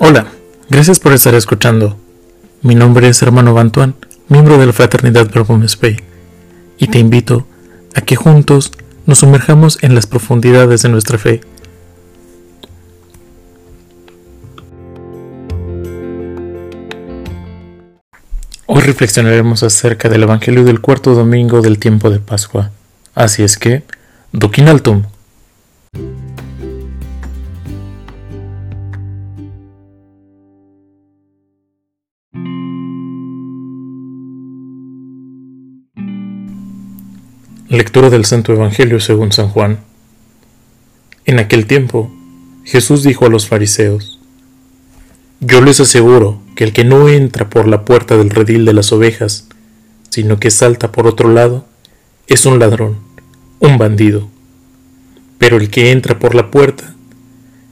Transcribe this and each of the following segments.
Hola, gracias por estar escuchando. Mi nombre es Hermano Bantuan, miembro de la Fraternidad Verbo Spey, y te invito a que juntos nos sumerjamos en las profundidades de nuestra fe. Hoy reflexionaremos acerca del Evangelio del cuarto domingo del tiempo de Pascua. Así es que, Doquinaltum. Lectura del Santo Evangelio según San Juan. En aquel tiempo, Jesús dijo a los fariseos, Yo les aseguro que el que no entra por la puerta del redil de las ovejas, sino que salta por otro lado, es un ladrón, un bandido. Pero el que entra por la puerta,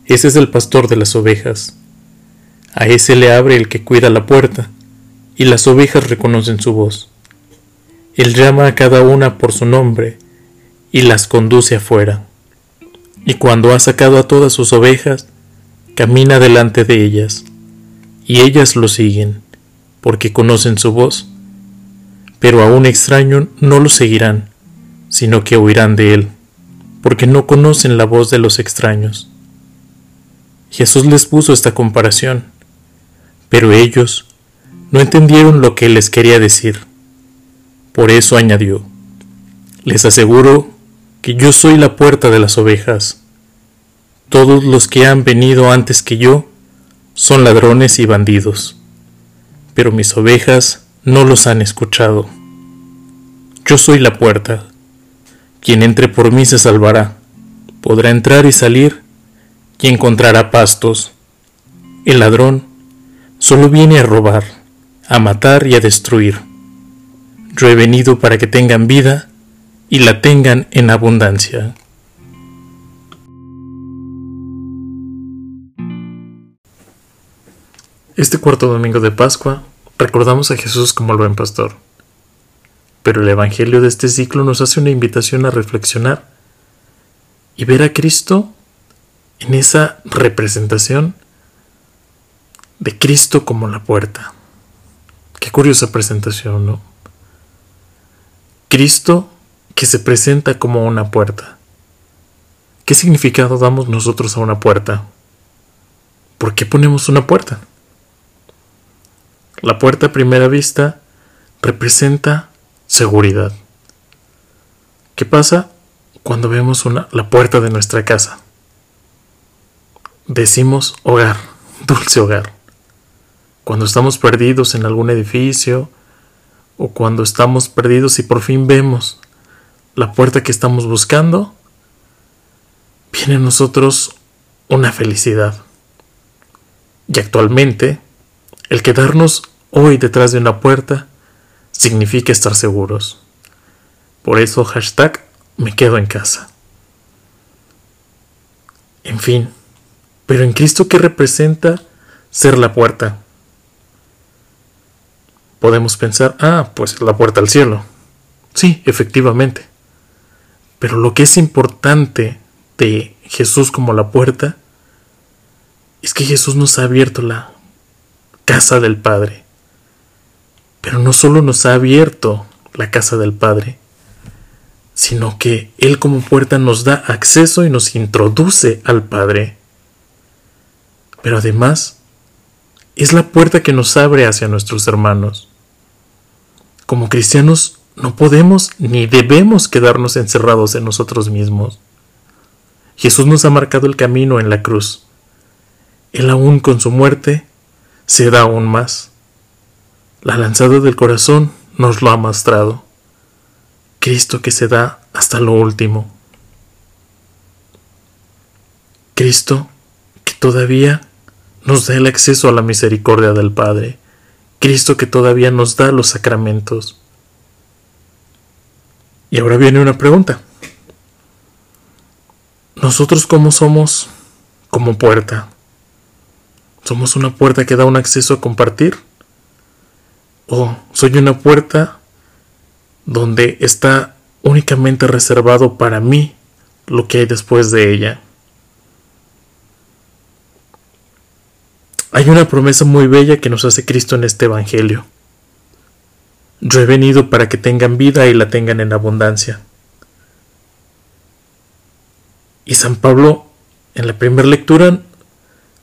ese es el pastor de las ovejas. A ese le abre el que cuida la puerta, y las ovejas reconocen su voz. Él llama a cada una por su nombre y las conduce afuera. Y cuando ha sacado a todas sus ovejas, camina delante de ellas, y ellas lo siguen, porque conocen su voz. Pero a un extraño no lo seguirán, sino que huirán de él, porque no conocen la voz de los extraños. Jesús les puso esta comparación, pero ellos no entendieron lo que les quería decir. Por eso añadió, les aseguro que yo soy la puerta de las ovejas. Todos los que han venido antes que yo son ladrones y bandidos, pero mis ovejas no los han escuchado. Yo soy la puerta. Quien entre por mí se salvará, podrá entrar y salir y encontrará pastos. El ladrón solo viene a robar, a matar y a destruir. Yo he venido para que tengan vida y la tengan en abundancia. Este cuarto domingo de Pascua recordamos a Jesús como el buen pastor. Pero el Evangelio de este ciclo nos hace una invitación a reflexionar y ver a Cristo en esa representación de Cristo como la puerta. Qué curiosa presentación, ¿no? Cristo que se presenta como una puerta. ¿Qué significado damos nosotros a una puerta? ¿Por qué ponemos una puerta? La puerta a primera vista representa seguridad. ¿Qué pasa cuando vemos la puerta de nuestra casa? Decimos hogar, dulce hogar. Cuando estamos perdidos en algún edificio, o cuando estamos perdidos y por fin vemos la puerta que estamos buscando, viene a nosotros una felicidad. Y actualmente, el quedarnos hoy detrás de una puerta significa estar seguros. Por eso hashtag me quedo en casa. En fin, pero en Cristo ¿qué representa ser la puerta? Podemos pensar, ah, pues la puerta al cielo. Sí, efectivamente. Pero lo que es importante de Jesús como la puerta es que Jesús nos ha abierto la casa del Padre. Pero no solo nos ha abierto la casa del Padre, sino que Él como puerta nos da acceso y nos introduce al Padre. Pero además, es la puerta que nos abre hacia nuestros hermanos. Como cristianos no podemos ni debemos quedarnos encerrados en nosotros mismos. Jesús nos ha marcado el camino en la cruz. Él aún con su muerte se da aún más. La lanzada del corazón nos lo ha mostrado. Cristo que se da hasta lo último. Cristo que todavía nos da el acceso a la misericordia del Padre. Cristo que todavía nos da los sacramentos. Y ahora viene una pregunta. ¿Nosotros cómo somos como puerta? ¿Somos una puerta que da un acceso a compartir? ¿O soy una puerta donde está únicamente reservado para mí lo que hay después de ella? Hay una promesa muy bella que nos hace Cristo en este Evangelio. Yo he venido para que tengan vida y la tengan en abundancia. Y San Pablo, en la primera lectura,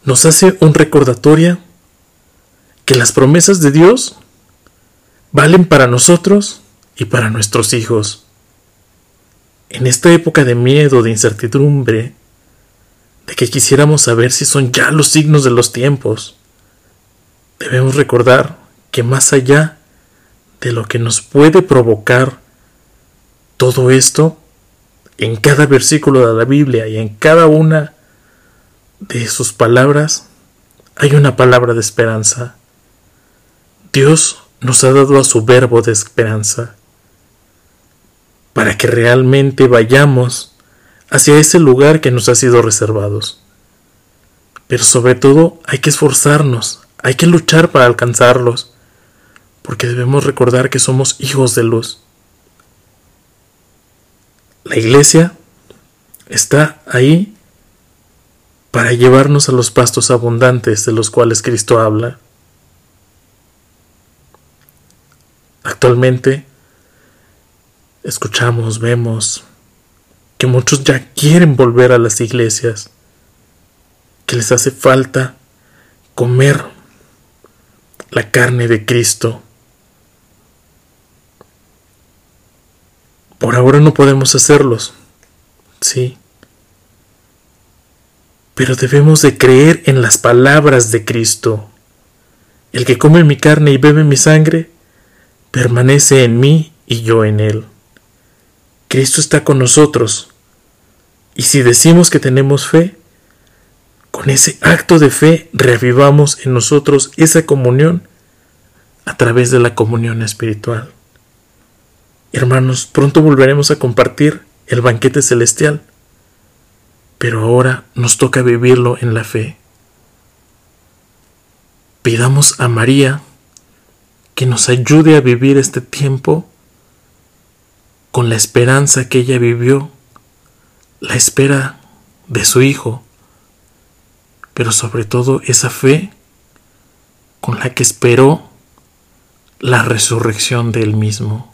nos hace un recordatorio que las promesas de Dios valen para nosotros y para nuestros hijos. En esta época de miedo, de incertidumbre, de que quisiéramos saber si son ya los signos de los tiempos, debemos recordar que más allá de lo que nos puede provocar todo esto, en cada versículo de la Biblia y en cada una de sus palabras hay una palabra de esperanza. Dios nos ha dado a su verbo de esperanza para que realmente vayamos hacia ese lugar que nos ha sido reservados. Pero sobre todo hay que esforzarnos, hay que luchar para alcanzarlos, porque debemos recordar que somos hijos de luz. La iglesia está ahí para llevarnos a los pastos abundantes de los cuales Cristo habla. Actualmente escuchamos, vemos que muchos ya quieren volver a las iglesias, que les hace falta comer la carne de Cristo. Por ahora no podemos hacerlos, sí, pero debemos de creer en las palabras de Cristo. El que come mi carne y bebe mi sangre, permanece en mí y yo en él. Cristo está con nosotros. Y si decimos que tenemos fe, con ese acto de fe reavivamos en nosotros esa comunión a través de la comunión espiritual. Hermanos, pronto volveremos a compartir el banquete celestial, pero ahora nos toca vivirlo en la fe. Pidamos a María que nos ayude a vivir este tiempo con la esperanza que ella vivió, la espera de su hijo, pero sobre todo esa fe con la que esperó la resurrección de él mismo.